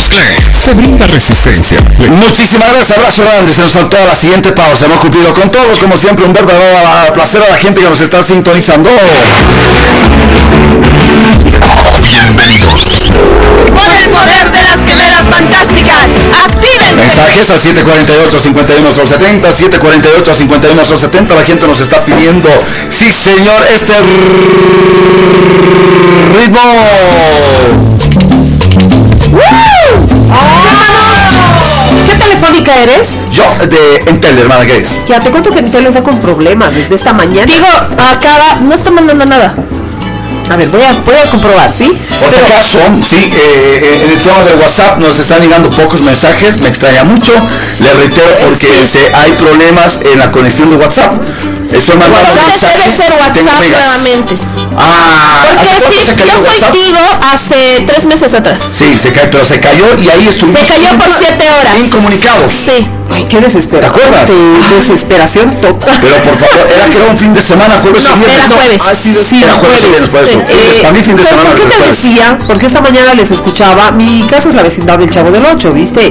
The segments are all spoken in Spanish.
Se brinda resistencia. Muchísimas gracias, abrazo grande. Se nos saltó a la siguiente pausa. Hemos cumplido con todos, como siempre, un verdadero placer a la gente que nos está sintonizando. Bienvenidos. Por el poder de las gemelas fantásticas, actívense. Mensajes al 748 51 70 748 51 70 La gente nos está pidiendo, sí señor, este ritmo. ¿Qué telefónica eres? Yo, de Entel, hermana querida. Ya te cuento que Entel está con problemas desde esta mañana. Digo, acaba, no está mandando nada. A ver, voy a, voy a comprobar, ¿sí? Por si acaso, sí, eh, eh, en el tema de WhatsApp nos están llegando pocos mensajes, me extraña mucho. Le reitero porque se- hay problemas en la conexión de WhatsApp. Estoy mandando Entonces debe ser WhatsApp megas. nuevamente. Ah, Porque ¿hace cuánto sí, se cayó yo soy WhatsApp? Tigo hace tres meses atrás. Sí, se cayó, pero se cayó y ahí estuvimos. Se cayó por siete horas. Incomunicados. Sí. Ay, qué desesperación. ¿Te acuerdas? Desesperación total. Pero por favor, era que era un fin de semana, jueves No, o viernes. era jueves. Ha sido sí, Era jueves o viernes, por eso. Sí, Eh, para mí fin de pues, semana. ¿Por qué te jueves. decía? Porque esta mañana les escuchaba, mi casa es la vecindad del Chavo del Ocho, ¿viste?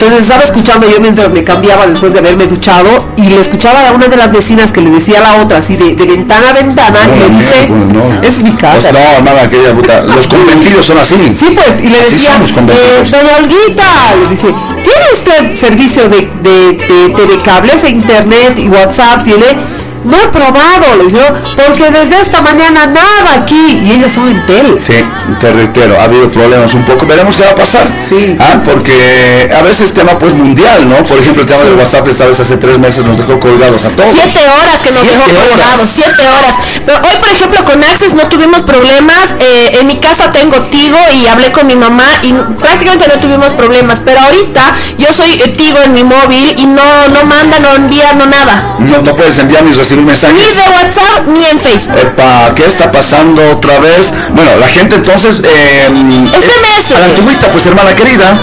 Entonces estaba escuchando yo mientras me cambiaba después de haberme duchado y le escuchaba a una de las vecinas que le decía a la otra así de, de ventana a ventana y le dice, no, no. es mi casa. Pues no, hermana querida puta, los convertidos son así. Sí, pues, y le decía, eh, doña Olguita, le dice, ¿tiene usted servicio de, de, de TV cable, o sea, internet y WhatsApp? ¿Tiene? No he probado, le dice, "No, porque desde esta mañana nada aquí, y ellos son Intel. Sí, te reitero, ha habido problemas un poco, veremos qué va a pasar. Sí. Ah, porque a veces tema pues mundial, ¿no? Por ejemplo, el tema del WhatsApp, vez hace tres meses nos dejó colgados a todos. Siete horas que nos Siete dejó colgados, siete horas. Pero hoy, por ejemplo, con Access no tuvimos problemas. eh, en mi casa tengo Tigo y hablé con mi mamá y prácticamente no tuvimos problemas. Pero ahorita yo soy eh, Tigo en mi móvil y no, no manda, no envía, no nada. No, no puedes enviar ni recibir Ni mensajes. de WhatsApp ni en Facebook. Epa, ¿qué está pasando otra vez? Bueno, la gente entonces... Eh, SMS. A la antigüita, pues hermana querida,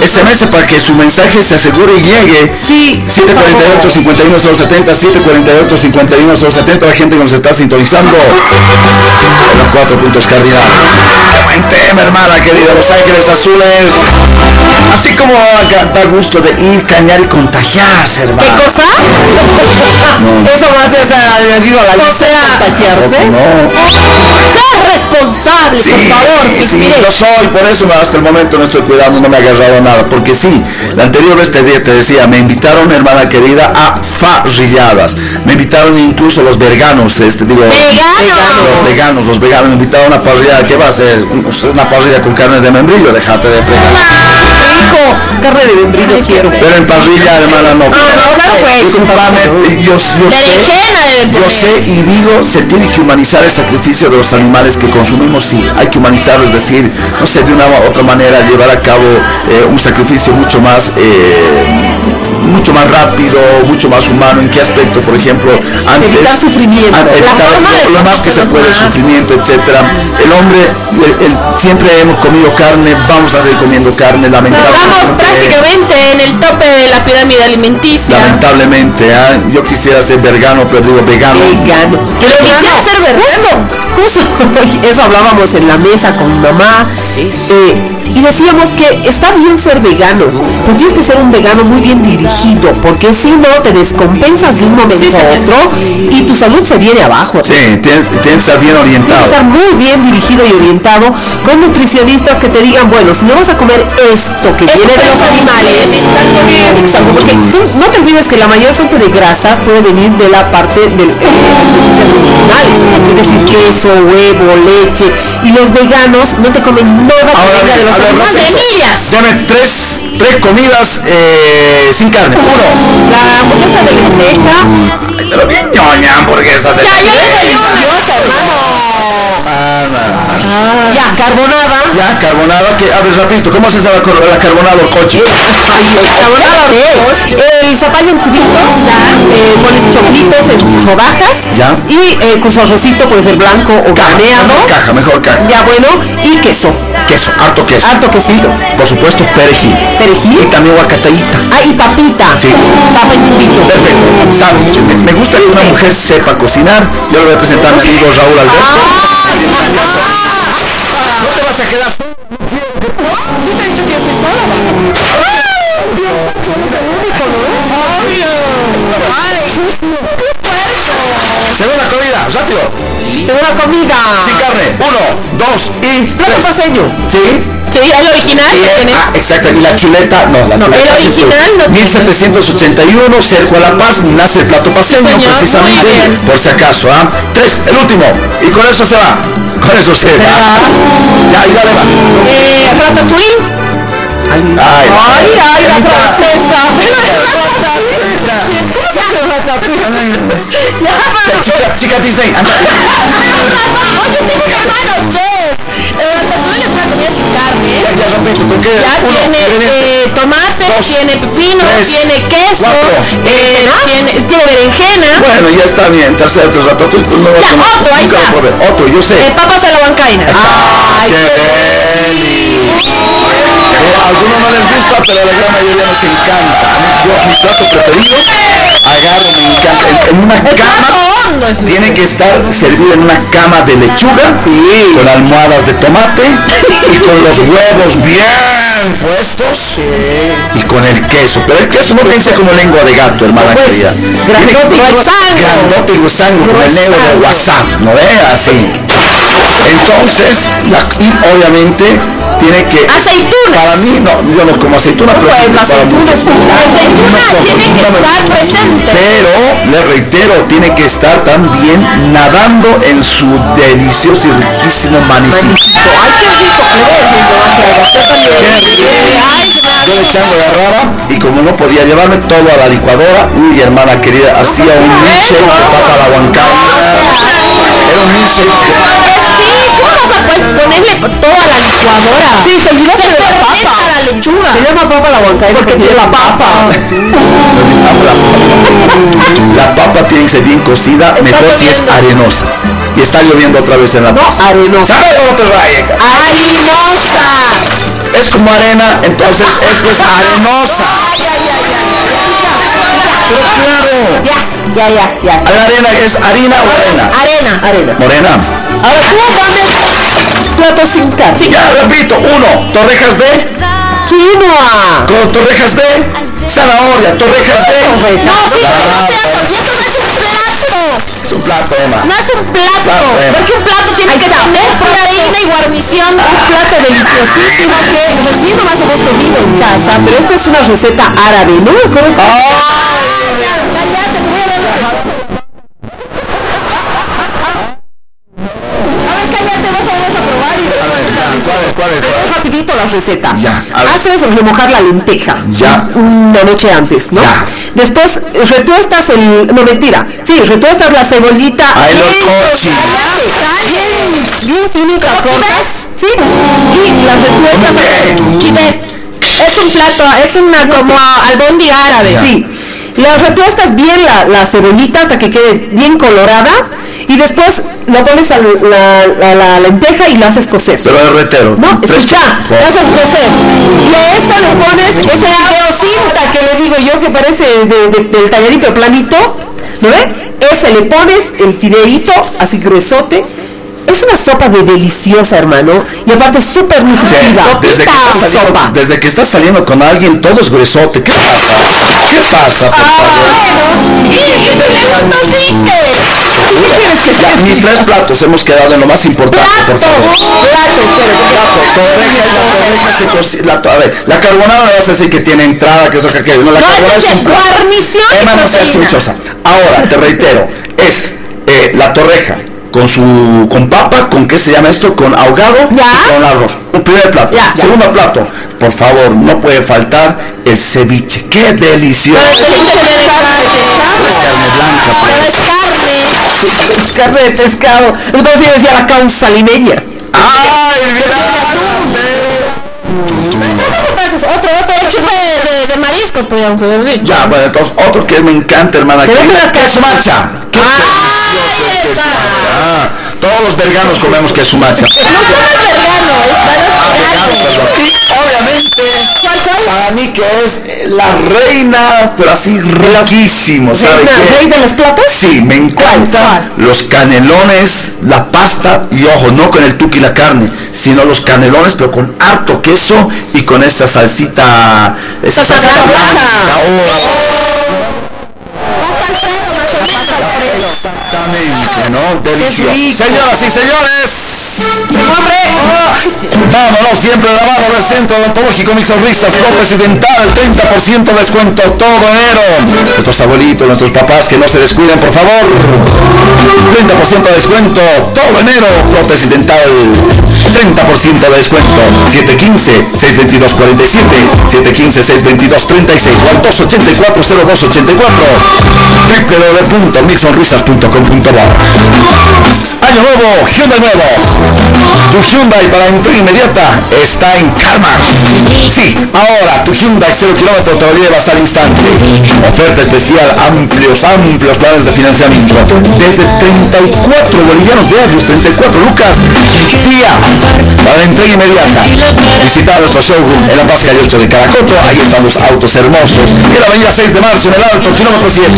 SMS para que su mensaje se asegure y llegue. Sí, 748 51 070 748 51 070 la gente que nos está sintonizando en los cuatro puntos cardinales Qué buen tema hermana querida Los Ángeles Azules así como da gusto de ir cañar y contagiarse ¿Qué hermano cosa? Eso más es añadido a la O lista de sea, contagiarse. no Sea responsable, Sí, por favor. sí, lo soy, por eso hasta el momento no estoy cuidando, no me he agarrado nada, porque sí, la anterior vez te, te decía, me invitaron, hermana querida, a farrilladas, me invitaron incluso los veganos, este, digo, Veganos. los veganos, los veganos me invitaron a una parrilla, ¿qué va a ser? Una parrilla con carne de membrillo, déjate de fregar. Rico, carne de membrillo quiero. Pero en parrilla, hermana, no. no, claro, pues. Yo, yo sé, yo sé y digo, se tiene que humanizar el sacrificio de los animales que consumimos, sí, hay que humanizarlo, es decir, no sé, de una u otra manera llevar a cabo eh, un sacrificio mucho más, eh, mucho más rápido, mucho más humano. ¿En qué aspecto, por ejemplo, antes? Evitar sufrimiento. an- La evitar forma de lo, lo más que se puede, más. sufrimiento, etcétera. El hombre, el- el- siempre hemos comido carne, vamos a seguir comiendo carne, Estamos lamentablemente. prácticamente en el tope de la pirámide alimenticia. Lamentablemente, ¿ah? yo quisiera ser vegano, pero digo vegano. Vegano. Pero quisiera ser vegano. Justo, eso hablábamos en la mesa con mi mamá eh, y decíamos que está bien ser vegano, pero tienes que ser un vegano muy bien dirigido, porque si no te descompensas de un momento Sí, a otro y tu salud se viene abajo. Sí, tienes, tienes que estar bien Tienes que orientado. estar muy bien dirigido y orientado con nutricionistas que te digan, bueno, si no vas a comer esto que viene de los animales, exacto, porque tú no te olvides que la mayor fuente de grasas puede venir de la parte del de los animales, es decir, queso, huevo, leche, y los veganos no te comen nada que Ahora venga de los animales. Semillas. Deme tres, tres comidas eh, sin carne. Uno. La hamburguesa de lenteja. Pero bien ñoña hamburguesa de Ya, yo desayuno, hermano. Ya, carbonada. Ya, carbonada, que, a ver, rapidito, ¿cómo haces la, carbonada o coche? Carbonada el zapallo en cubitos, eh, pones choclitos en rodajas Ya. y eh, con su arrocito puede ser blanco o. Mejor caja, mejor caja. Ya bueno, y queso, Queso, harto queso. harto quesito, Por supuesto, perejil. Y perejil, también guacatayita. ah, y papita, Sí. papa. Perfecto. Sabe, me- gusta que una mujer sepa cocinar. Yo le voy a presentar a mi amigo Raúl Alberto. No te vas a quedar solo. Yo te he dicho que estoy sola. Segunda comida, rápido. Segunda comida. Sin carne. Uno, dos y Plato paseño. ¿Sí? Sí, el original Y, tiene. ah, exacto, y la chuleta, no, la No, chuleta el original no tiene. 1781, cerco a La Paz, nace el plato paseño, señor, precisamente, por si acaso, ¿ah? Tres, el último, y con eso se va, con eso se va. Ya, y dale va. Eh, ratatouille. Ay, Ay, ay, la francesa. Chica, chica, chica Disney, anda. Oye, tengo un hermano, chef. El ratatouille es una comida sin carne. Ya, ya, repito, porque Ya uno, tiene eh, tomate, Dos, tiene pepino, tres, tiene queso, cuatro. eh, tiene, tiene berenjena, Bueno, ya está bien, tercero, tres ratatouille, pues no vas Ya, a- otro, ahí está. Otro, yo sé. eh, papas a la huancaina. Ay, ¡Qué! Eh, a algunos no les gusta, pero la gran mayoría nos encanta. Yo, mi plato preferido, agarro, me encanta. En, una cama, tiene que estar servido en una cama de lechuga, con almohadas de tomate y con los huevos bien puestos y con el queso. Pero el queso no ser como lengua de gato, hermana Pues, querida. grandote y gruesango. Grandote y gruesango, como el negro de WhatsApp, ¿no ve? Así. Entonces, la- y obviamente tiene que... Aceitunas. Para mí, no, yo no como aceituna, pero Pues sí la para aceituna aceituna No tiene que no estar presente. Pero, le reitero, tiene que estar también nadando en su delicioso y riquísimo manicito. Yo le echando la raba y como no podía llevarme todo a la licuadora, uy hermana querida, hacía un milkshake de papa la. Era un milkshake. Sí, ¿cómo vas a pues, ponerle todo a la licuadora? Sí, te olvidaste de la papa. la lechuga. Se llama papa la huancaina porque tiene la papa. La papa tiene que ser bien cocida, mejor si es arenosa. Y está lloviendo otra vez en la taza. Arenosa. ¿Sabe cómo te raye? ¡Harinosa! Es como arena, entonces esto es arenosa. Pero claro, Ya, ya, ya. la arena es harina o arena. Arena. Arena. Morena. Ahora tú pones plato sin carne. Ya repito, uno, torrejas de, Quinoa. con torrejas de zanahoria, torrejas de. No, sí, Ah, no sea, no es un plato. Es un plato, Emma. No es un plato. Plato. Porque un plato tiene que tener proteína y guarnición. Un plato deliciosísimo que recién nomás hemos comido en casa, pero esta es una receta árabe, ¿no? me acuerdo ¿Cuál es, cuál es, cuál es? rapidito la receta. Ya. Haces remojar la lenteja. Ya. Una noche antes, ¿no? Ya. Después retuestas el... No, mentira. Sí, retuestas la cebollita. Ay, los bien Bien, bien finita, cortas. Sí. Y las retuestas... Es un plato, es una como albóndiga árabe. Sí. Las retuestas bien la, la cebollita hasta que quede bien colorada. Y después lo pones a la, la- la lenteja y lo haces cocer. Pero es retero. No, escucha, lo haces cocer. Y a eso le pones ese cinta que le digo yo que parece de, de- del tallarín pero planito. ¿No ve? Ese le pones el fideíto así gruesote. Es una sopa de deliciosa, hermano. Y aparte súper nutritiva. desde, que estás saliendo, sopa. desde que estás saliendo con alguien, todo es gruesote. ¿Qué pasa? ¿Qué pasa, por favor? Gusta aceite. Ya, mis tres platos hemos quedado en lo más importante, por favor. Plato, Plato, la torreja a ver, la carbonada me vas a decir que tiene entrada, que eso, que aquello. No, la No, carbonada es es que un plato. Emma no sea chuchosa. Ahora, te reitero, es eh, la torreja con su con papa, con qué se llama esto, con ahogado Ya. y con arroz. Un primer plato. Ya, ya. Segundo plato, por favor, no puede faltar el ceviche. Qué delicioso. Pero el ceviche tiene carne. Es carne blanca, Pero es carne. carne de pescado. Entonces yo decía la causa limeña. ¡Ay, mira! Otro, otro hecho mariscos, podríamos haber dicho. Ya, bueno, entonces otro que me encanta, hermana. Querida, es macha. Qué delicioso el macha. Ah, todos los verganos comemos queso macha. No somos veganos, Ah, es veganos, perdón. Y obviamente, para mí que es eh, la reina, pero así riquísimo, ¿sabe ¿Reina- qué? rey de los platos? Sí, me encanta los canelones, la pasta y ojo, no con el tuki y la carne, sino los canelones, pero con harto queso y con esa salsita, esa Salsa salsita blanca. blanca. oh. Exactamente, ¿no? Delicioso. Señoras y señores. ¡Hombre! Vámonos siempre de la mano del Centro Odontológico Mis Sonrisas, prótesis dental, 30% de descuento todo enero. Nuestros abuelitos, nuestros papás que no se descuiden, por favor. 30% de descuento todo enero, prótesis dental. 30% de descuento. 715-622-47, 715-622-36 o al 284-0284 Año nuevo, Hyundai nuevo. Tu Hyundai para entrega inmediata está en CarMax. Sí, ahora tu Hyundai 0 kilómetros te lo llevas al instante. Oferta especial, amplios, amplios planes de financiamiento. Desde 34 bolivianos diarios, 34 lucas. Día para entrega inmediata. Visita nuestro showroom en la Paz Calle 8 de Caracoto. Ahí están los autos hermosos. En la avenida 6 de marzo, en el Alto, kilómetro 7.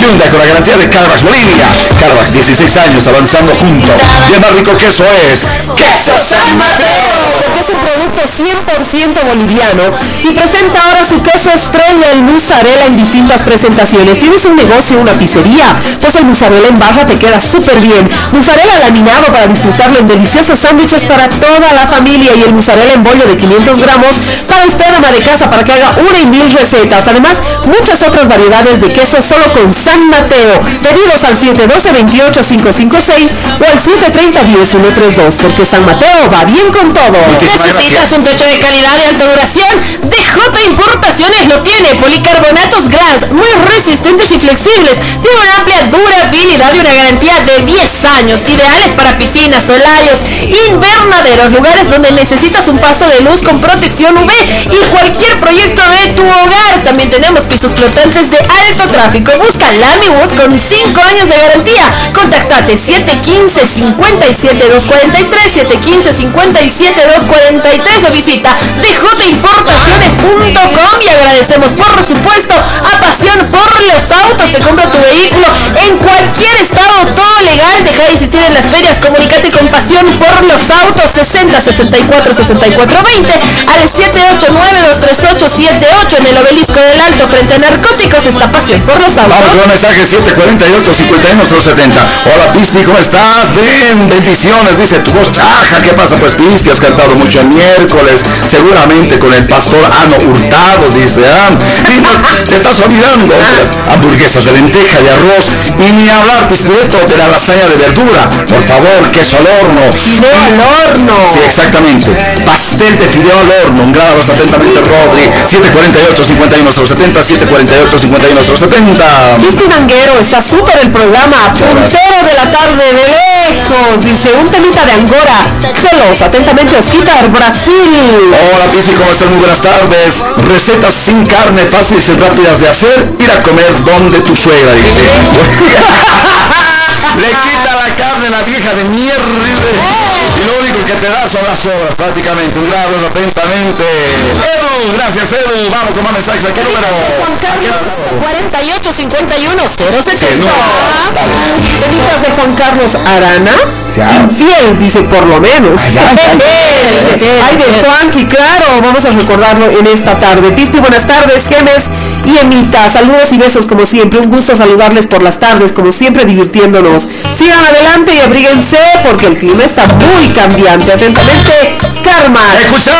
Hyundai con la garantía de CarMax Bolivia. CarMax 16 años avanzando juntos. El más rico queso es Queso San Mateo. Es un producto 100% boliviano y presenta ahora su queso estrella, el mozzarella en distintas presentaciones. ¿Tienes un negocio, una pizzería? Pues el mozzarella en barra te queda súper bien. Mozzarella laminado para disfrutarlo en deliciosos sándwiches para toda la familia y el mozzarella en bollo de 500 gramos para usted, ama de casa, para que haga una y mil recetas. Además, muchas otras variedades de queso solo con San Mateo. Pedidos al 712-28556 o al 730-10132 porque San Mateo va bien con todo. ¿Necesitas un techo de calidad y alta duración? DJ Importaciones lo tiene. Policarbonatos Glass, muy resistentes y flexibles. Tiene una amplia durabilidad y una garantía de 10 años. Ideales para piscinas, solarios, invernaderos, lugares donde necesitas un paso de luz con protección UV y cualquier proyecto de tu hogar. También tenemos pisos flotantes de alto tráfico. Busca Lamywood con 5 años de garantía. Contactate 715 57 243 715 57 243 o visita djimportaciones.com y agradecemos por supuesto a Pasión por los autos. Te compra tu vehículo en cualquier estado, todo legal. Deja de insistir en las ferias. Comunícate con Pasión por los autos 60 64 64 20 al 789 238 78 en el obelisco del Alto frente a narcóticos. Está Pasión por los autos. Vamos con mensaje 748 51 70. Hola Pispi, ¿cómo estás? Bien, bendiciones, dice tu voz chaja. ¿Qué pasa? Pues Pispi, has cantado mucho el miércoles, seguramente con el pastor Ano Hurtado, dice. Ah, y no, te estás olvidando las hamburguesas de lenteja, de arroz, y ni hablar, Pispieto, de la lasaña de verdura. Por favor, queso al horno. Fideo al horno. Sí, exactamente. Pastel de fideo al horno. Un grado atentamente, Rodri. 748 51070 748 51070 Cristi Manguero, está súper el programa, puntero de la tarde de lejos, dice un temita de Angora, celos, atentamente Brasil. Hola Pisi, ¿cómo están? Muy buenas tardes. Recetas sin carne, fáciles y rápidas de hacer. Ir a comer donde tu suegra, dice. Le quita la carne a la vieja de mierda. dice. Y lo único que te da son las sobras, prácticamente. Un grado atentamente. Gracias Edu. Vamos con más mensajes. ¿A qué número? Juan Carlos 48 51 060. Sí, número. Dale. Temitas de Juan Carlos Arana, infiel, dice por lo menos. Ay, de Juanqui, claro, vamos a recordarlo en esta tarde. Pispi, buenas tardes, Gemes y Emita, saludos y besos como siempre, un gusto saludarles por las tardes, como siempre divirtiéndonos. Sigan adelante y abríguense porque el clima está muy cambiante. Atentamente, Karma. Escucha.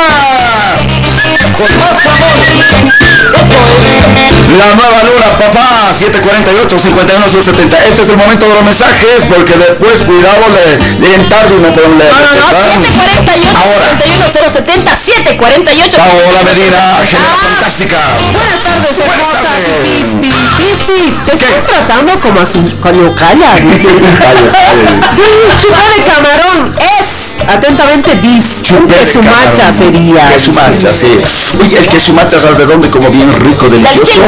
Con más amor. La nueva luna, papá. 748 51 70. Este es el momento de los mensajes porque después, cuidado, le, le tarde y no podemos leer. No, no, no, ¿verdad? 748 Ahora. 51 070 748 Paola Medina, genial, Ah, fantástica. Buenas tardes, Pispi, Pispi, te estoy tratando como a su calla. Chupa de camarón es atentamente bis. Un Chupete, queso macha cabrón. sería. Queso macha, sí. Oye, el queso macha, ¿sabes de dónde? Como bien rico, delicioso.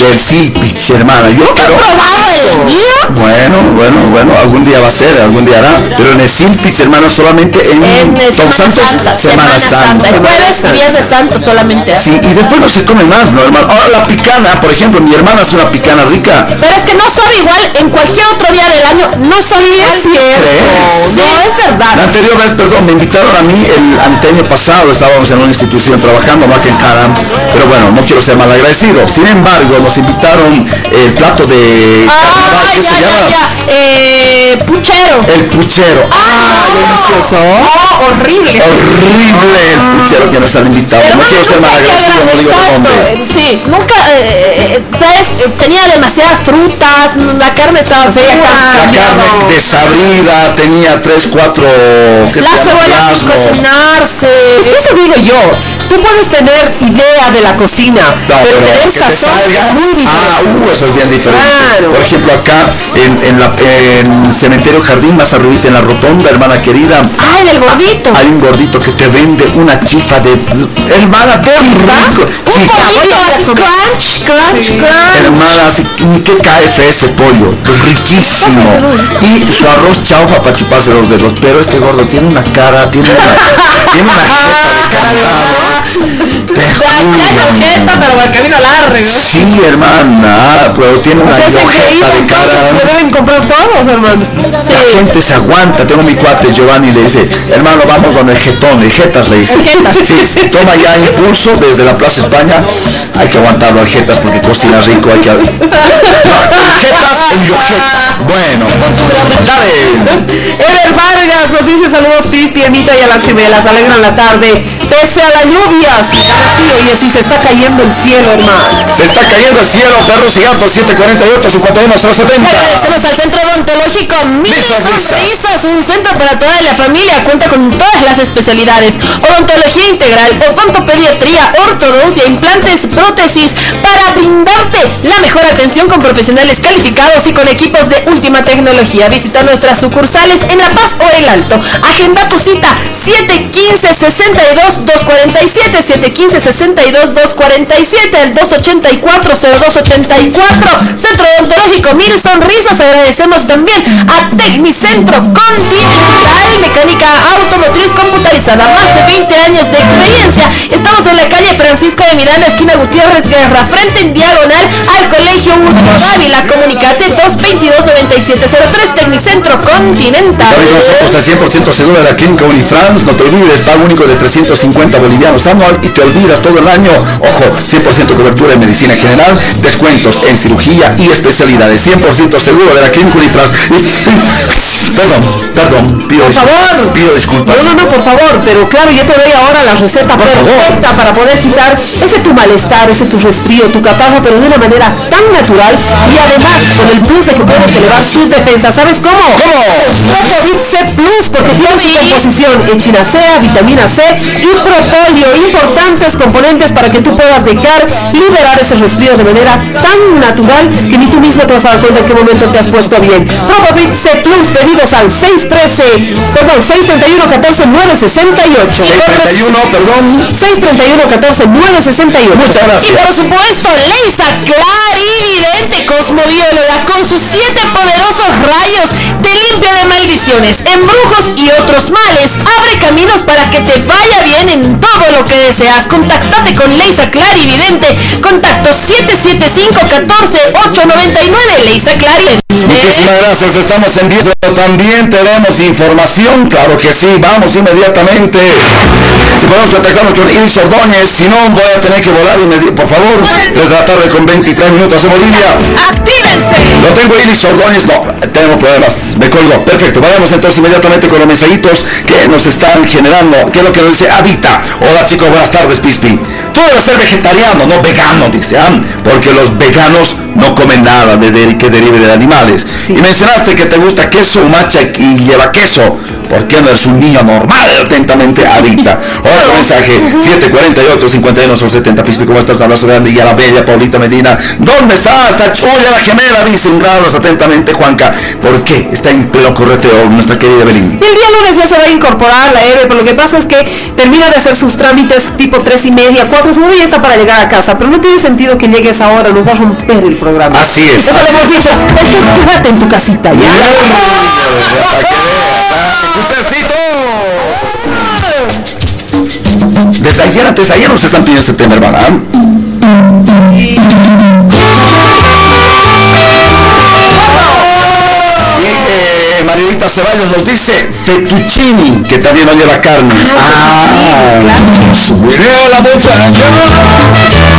Del Silpich, hermana. Yo espero... ¿Probado el mío? Bueno, bueno, bueno, algún día va a ser, algún día hará. Pero en el Silpich, hermano, solamente en En Santos, Santa, Semana Santa. El jueves y viernes santo solamente. Sí, y después no se come más, ¿no, hermano? Ahora la picana, por ejemplo, mi hermana hace una picana rica. Pero es que no sabe igual en cualquier otro día del año. No sabe igual. ¿Crees? No, es verdad. La anterior vez, perdón, me invitaron a mí el anteaño pasado, estábamos en una institución trabajando, no aquí en Caram, pero bueno, no quiero ser malagradecido. Sin embargo, nos invitaron el plato de carnaval, Ah, ¿qué ya, se ya, llama? ya. Eh, puchero. El puchero. ¡Ah, delicioso! Oh, horrible. Horrible el puchero que nos han invitado. Pero No quiero ser nunca malagradecido, no digo exacto, dónde. eh, Sí, nunca, eh, eh, ¿sabes? Eh, Tenía demasiadas frutas, la carne estaba fea. La carne desabrida, tenía tres, cuatro, ¿qué se La llama? cebolla sin cocinarse. Es que eso digo yo. Tú puedes tener idea de la cocina, No, pero pero tener que te es muy diferente. Ah, uh, eso es bien diferente. Claro. Por ejemplo, acá en, en la en Cementerio Jardín, más arribita en la rotonda, hermana querida, Ay, del gordito. hay un gordito que te vende una chifa de hermana, qué rico. Un Chifa. pollito así, crunch, crunch, crunch. Hermana, así, ni qué KF ese pollo, riquísimo. Y su arroz chaufa para chuparse los dedos. Pero este gordo tiene una cara, tiene una, tiene una jeta de candado. Te Ya, ya juro. Pero el camino largo. Sí, hermana, pero tiene una O sea, increíble, de cara. lo deben comprar todos, hermano. La gente se aguanta. Tengo mi cuate Giovanni le dice, hermano, vamos con el jetón, el jetas le dice. Sí, sí, toma ya impulso desde la Plaza España. Hay que aguantarlo al jetas porque cocina rico. Hay que... No, jetas, yojeta. Bueno, dale. Ever Vargas nos dice saludos Pis, Pianita y a las gemelas, alegran la tarde. Pese a la lluvia, sí, sí, oye, sí se está cayendo el cielo, hermano. Se está cayendo el cielo, perros y gatos, 748, 51, 070. Agradecemos al Centro Odontológico Mil. Sonrisas, un centro para toda la familia. Cuenta con todas las especialidades: odontología integral, odontopediatría, ortodoncia, implantes, prótesis, para brindarte la mejor atención con profesionales calificados y con equipos de última tecnología. Visita nuestras sucursales en La Paz o El Alto. Agenda tu cita 715 62 247 715 62 247 el 284 0284 Centro Odontológico Mil Sonrisas agradecemos también a Tecnicentro Continental Mecánica Automotriz Computarizada más de 20 años de experiencia. Estamos en la calle Francisco de Miranda esquina Gutiérrez Guerra frente en diagonal al Colegio Urco Dávila comunicate 222 9703 Tecnicentro Continental. Al 100% seguro de la clínica Unifrance, no te olvides, pago único de 350 bolivianos anual y te olvidas todo el año. Ojo, 100% cobertura en medicina general, descuentos en cirugía y especialidades. 100% seguro de la clínica Unifrance. Perdón, perdón, pido disculpas. favor. Pido disculpas. No, no, no, por favor, pero claro, yo te doy ahora la receta Por favor. perfecta para poder quitar ese tu malestar, ese tu resfrío, tu catarro, pero de una manera tan natural y además con el plus de que puedes elevar tus defensas. ¿Sabes cómo? ¿Cómo? Propovit C Plus, porque tiene su composición echinacea, vitamina C y propóleo, importantes componentes para que tú puedas dejar liberar ese resfrío de manera tan natural que ni tú mismo te vas a dar cuenta en qué momento te has puesto bien. Propovit C Plus, pedidos al 613, perdón, 631 14 968. 631, perdón. 631 14 968. Muchas Y gracias. por supuesto, Leisa clarividente cosmobióloga con sus siete poderosos rayos te limpia de maldiciones, embrujos y otros males. Abre caminos para que te vaya bien en todo lo que deseas. Contáctate con Leisa clarividente. Contacto 775 14 899 Leisa clarividente. Muchísimas gracias, estamos en vivo. También tenemos información, claro que sí, vamos inmediatamente. Si podemos contactarnos con Iris Ordóñez, si no voy a tener que volar por favor, desde la tarde con 23 minutos en Bolivia. ¡Actívense! Lo tengo Iris Ordóñez, no, tenemos problemas, me colgo. Perfecto, vayamos entonces inmediatamente con los mensajitos que nos están generando. ¿Qué es lo que nos dice Adita? Hola chicos, buenas tardes, Pispi. Tú debes ser vegetariano, no vegano, dice, ah, porque los veganos no comen nada de, de- que derive de animales. Y mencionaste que te gusta queso, macha y lleva queso. ¿Por qué no eres un niño normal, atentamente adicta? Otro mensaje, 748 51 son 70 Pispi, ¿cómo estás? Un abrazo grande y a la bella Paulita Medina. ¿Dónde está? Está chulla la gemela, dice un grados atentamente Juanca. ¿Por qué está en pleno correteo nuestra querida Belín? El día lunes ya se va a incorporar la Eve, pero lo que pasa es que termina de hacer sus trámites tipo 3 y media, 4, seguro ya está para llegar a casa, pero no tiene sentido que llegues ahora, nos va a romper el programa. Así es, Eso le hemos dicho, ¿sabes qué? Quédate en tu casita, ¿ya? Desde ayer, antes de ayer nos están pidiendo este tema, hermana. Y Marilita Ceballos nos dice fettuccini, que también no lleva carne. Ah, subiré a la montaña,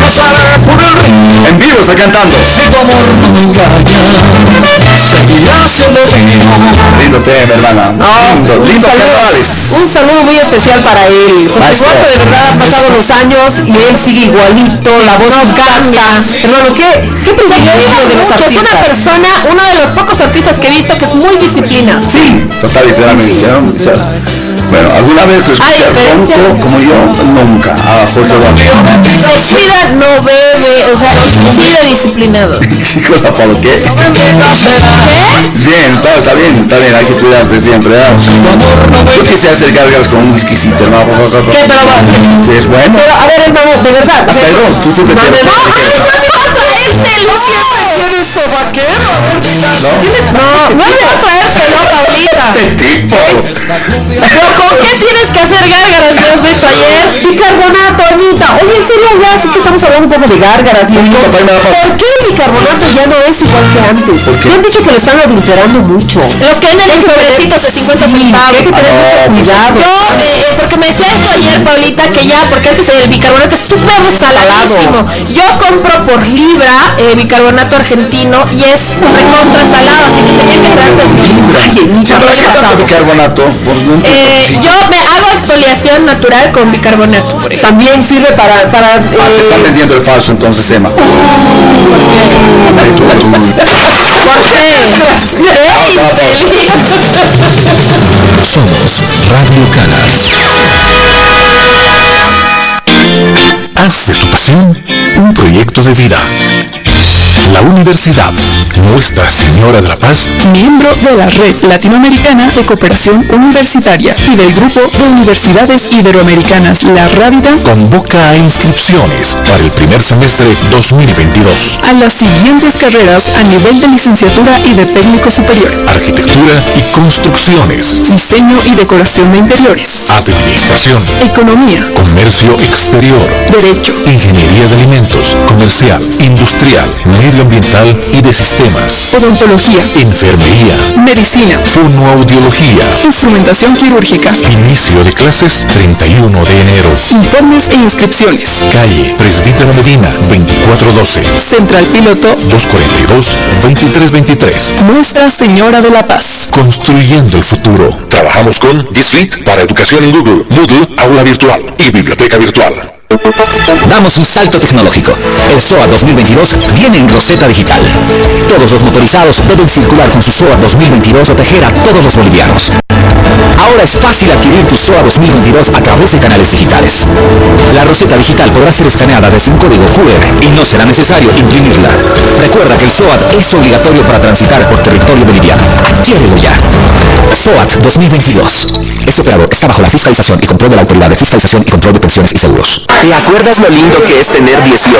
pasaré por el río. En vivo está cantando. Si tu amor no me engaña, seguirá siendo mío. Lindo tema, hermana. lindo, un lindo saludo-. Un saludo muy especial para él. Porque Maestro. Eduardo de verdad han pasado los años y él sigue igualito, la voz no cambia. Hermano, ¿qué, qué privilegio de los Mucho, es una artistas? persona, uno de los pocos artistas que he visto que es muy disciplinado. Sí, total y plenamente. ¿no? Bueno, alguna vez lo escuché ronco como yo, nunca. A Jorge Eduardo. Se cuida, no bebe, o sea, sí de disciplinado. ¿Qué cosa, Pablo? ¿Qué? Bien, todo está bien, está bien, hay que cuidarse siempre. ¿verdad? Yo quise hacer gárgaras con un whiskycito, hermano. ¿Qué? Pero, Sí, es bueno. pero, a ver, hermano, de verdad. Hasta ron, tú siempre No, no, no, ¿Tienes sobaquero? ¿no? No, vuelve a traértelo, Paulita. Este tipo. Pero ¿con qué tienes que hacer gárgaras que has hecho ayer? Bicarbonato, Anita. Oye, en serio, ya sí que estamos hablando un poco de gárgaras y eso. pausa. ¿Por qué el bicarbonato ya no es igual que antes? ¿Por qué? Me han dicho que lo están adulterando mucho. Los que venden en sobrecitos de 50 Sí, centavos. hay que tener Ah, mucho no, pues, cuidado. Yo, eh, eh, porque me decía eso ayer, Paulita, que ya, porque antes el bicarbonato es súper saladísimo. Yo compro por libra eh, bicarbonato argentino y es recontra salado, así que tenía que traerte el Oye, Anita, ¿Para ¿qué qué ha tanto pasado? bicarbonato? Eh, yo me hago exfoliación natural con bicarbonato, por ejemplo. También sirve para... para Ah, te están eh, vendiendo el falso entonces, Emma. ¿Por qué? ¡Ey! Somos Radio Canas. Haz de tu pasión un proyecto de vida. La Universidad Nuestra Señora de la Paz. Miembro de la Red Latinoamericana de Cooperación Universitaria y del Grupo de Universidades Iberoamericanas La Rábida convoca a inscripciones para el primer semestre 2022. a las siguientes carreras a nivel de licenciatura y de técnico superior, Arquitectura y construcciones, diseño y decoración de interiores, administración, economía, comercio exterior, derecho, ingeniería de alimentos, comercial, industrial, medioambiental y de sistemas, odontología, enfermería, medicina, fonoaudiología. instrumentación quirúrgica, Inicio de clases 31 de enero. informes e inscripciones. Calle Presbítero Medina 2412 Central Piloto, 242-2323. Nuestra Señora de la Paz. Construyendo el futuro. Trabajamos con G Suite para educación en Google, Moodle, aula virtual y biblioteca virtual. Damos un salto tecnológico. El SOA 2022 viene en Rosetta Digital. Todos los motorizados pueden circular con su SOA 2022 y proteger a todos los bolivianos. Ahora es fácil adquirir tu SOA 2022 a través de canales digitales. La Rosetta Digital podrá ser escaneada desde un código QR y no será necesario imprimirla. Recuerda que el SOAT es obligatorio para transitar por territorio boliviano. Adquiérelo ya. SOAT 2022. Este operador está bajo la fiscalización y control de la Autoridad de Fiscalización y Control de Pensiones y Seguros. ¿Te acuerdas lo lindo que es tener 18?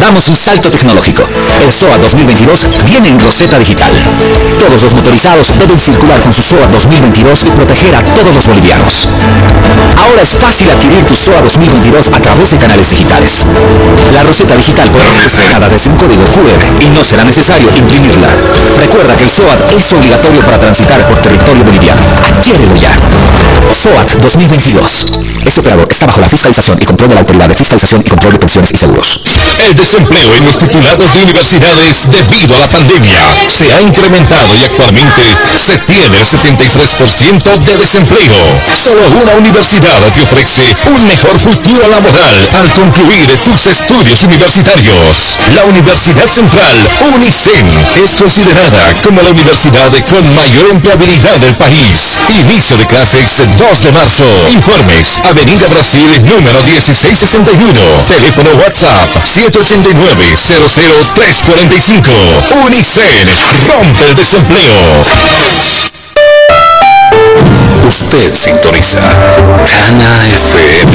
Damos un salto tecnológico. El SOA 2022 viene en Roseta Digital. Todos los motorizados deben circular con su SOA 2022 y proteger a todos los bolivianos. Ahora es fácil adquirir tu SOA 2022 a través de canales digitales. La Roseta Digital puede ser descargada desde un código QR y no será necesario imprimirla. Recuerda que el SOAT es obligatorio para transitar por territorio boliviano. Adquiérelo ya. SOAT 2022. Este operador está bajo la fiscalización y control de la Autoridad de Fiscalización y Control de Pensiones y Seguros. El desempleo en los titulados de universidades debido a la pandemia se ha incrementado y actualmente se tiene el 73% de desempleo. Solo una universidad te ofrece un mejor futuro laboral al concluir tus estudios universitarios. La Universidad Central UNICEN es considerada como la universidad con mayor empleabilidad del país. Inicio de clases 2 de marzo. Informes Avenida Brasil número 1661. Teléfono WhatsApp 789-00345. Unicen. Rompe el desempleo. Usted sintoniza Cana FM.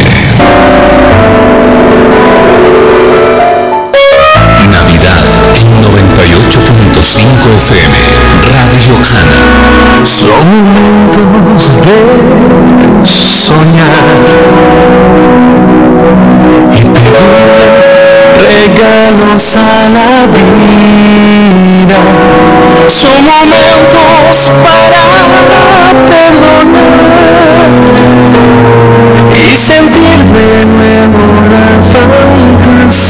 Navidad en 98.5 FM. Radio Cana. Son momentos de soñar y pedir regalos a la vida. Son momentos para perdonar y sentir de nuevo la fantasía.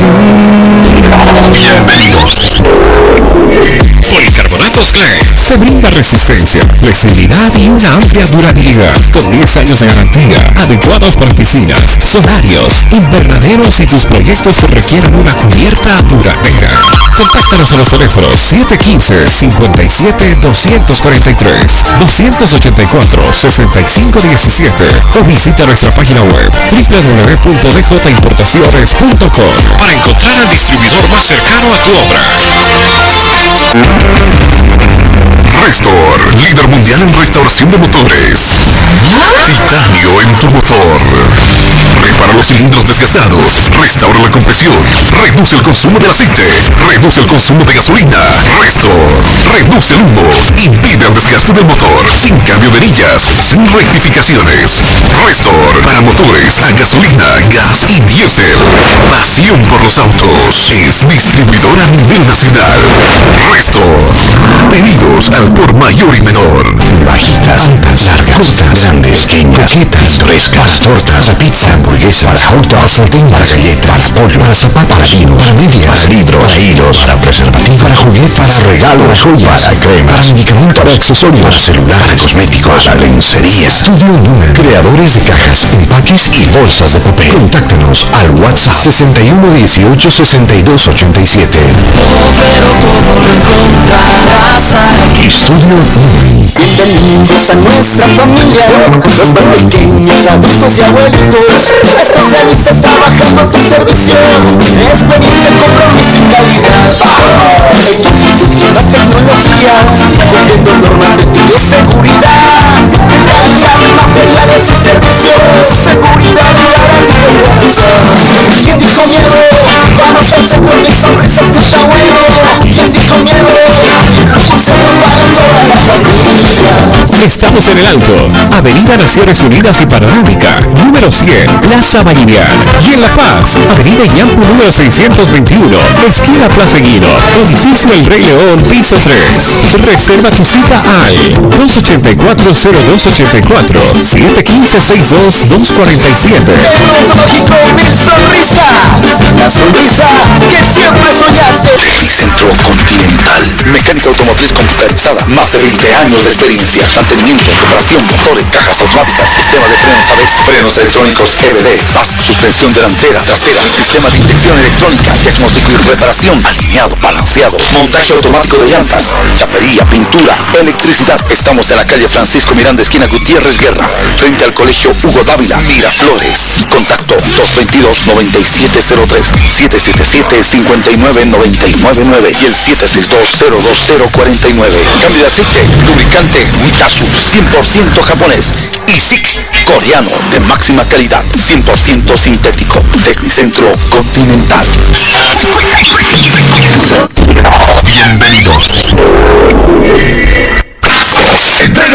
Se brinda resistencia, flexibilidad y una amplia durabilidad con 10 años de garantía, adecuados para piscinas, solarios, invernaderos y tus proyectos que requieran una cubierta duradera. Contáctanos a los teléfonos 715-57-243, 284-6517 o visita nuestra página web www.djimportaciones.com para encontrar al distribuidor más cercano a tu obra. Restor, líder mundial en restauración de motores. Titanio en tu motor. Repara los cilindros desgastados. Restaura la compresión. Reduce el consumo del aceite. Reduce el consumo de gasolina. Restor. Reduce el humo. Impide el desgaste del motor. Sin cambio de anillas. Sin rectificaciones. Restor. Para motores a gasolina, gas y diésel. Pasión por los autos. Es distribuidor a nivel nacional. Restor. Pedidos al por mayor y menor. Bajitas, largas, cortas, grandes, pequeñas, quietas, frescas, tortas, pizza, hamburguesas, hot dogs, sartén, para galletas, pollo, para zapatos, para chinos, para medias, para libros, para hilos, para preservativos, para juguetes, para regalos, para joyas, para cremas, para medicamentos, para accesorios, para celular, para cosméticos, para lencería. Estudio Numen, creadores de cajas, empaques y bolsas de papel. Contáctanos al WhatsApp 61 18 62 87. Estudio. Bienvenidos a nuestra familia, los más pequeños, adultos y abuelitos, especialistas trabajando a tu servicio, experiencia, compromiso y calidad. Nueva tecnología, cumpliendo normas de bioseguridad, calidad de materiales y servicios, seguridad y garantía y producción. ¿Quién dijo miedo? Vamos al centro, mi sonrisa está bueno. ¿Quién Estamos en el Alto, Avenida Naciones Unidas y Panorámica, número 100, Plaza Vallivian. Y en La Paz, Avenida Yampu número 621, esquina Plaza Guido, edificio El Rey León, piso 3. Reserva tu cita al 284-0284, 715-62-247. Tecnológico Mil Sonrisas, la sonrisa que siempre soñaste. Centro Continental. Mecánica automotriz computarizada. Más de 20 años de experiencia. Mantenimiento, reparación, motores, cajas automáticas, sistema de frenos ABS, frenos electrónicos EBD, PAS, suspensión delantera, trasera, sistema de inyección electrónica, diagnóstico y reparación, alineado, balanceado, montaje automático de llantas, chapería, pintura, electricidad. Estamos en la calle Francisco Miranda, esquina Gutiérrez Guerra, frente al colegio Hugo Dávila, Miraflores. Contacto 222-9703, 777-59999 y el 762-02049. Cambio de aceite, lubricante Mitasu, 100% japonés y SIC coreano de máxima calidad, 100% sintético, Tecnicentro Continental.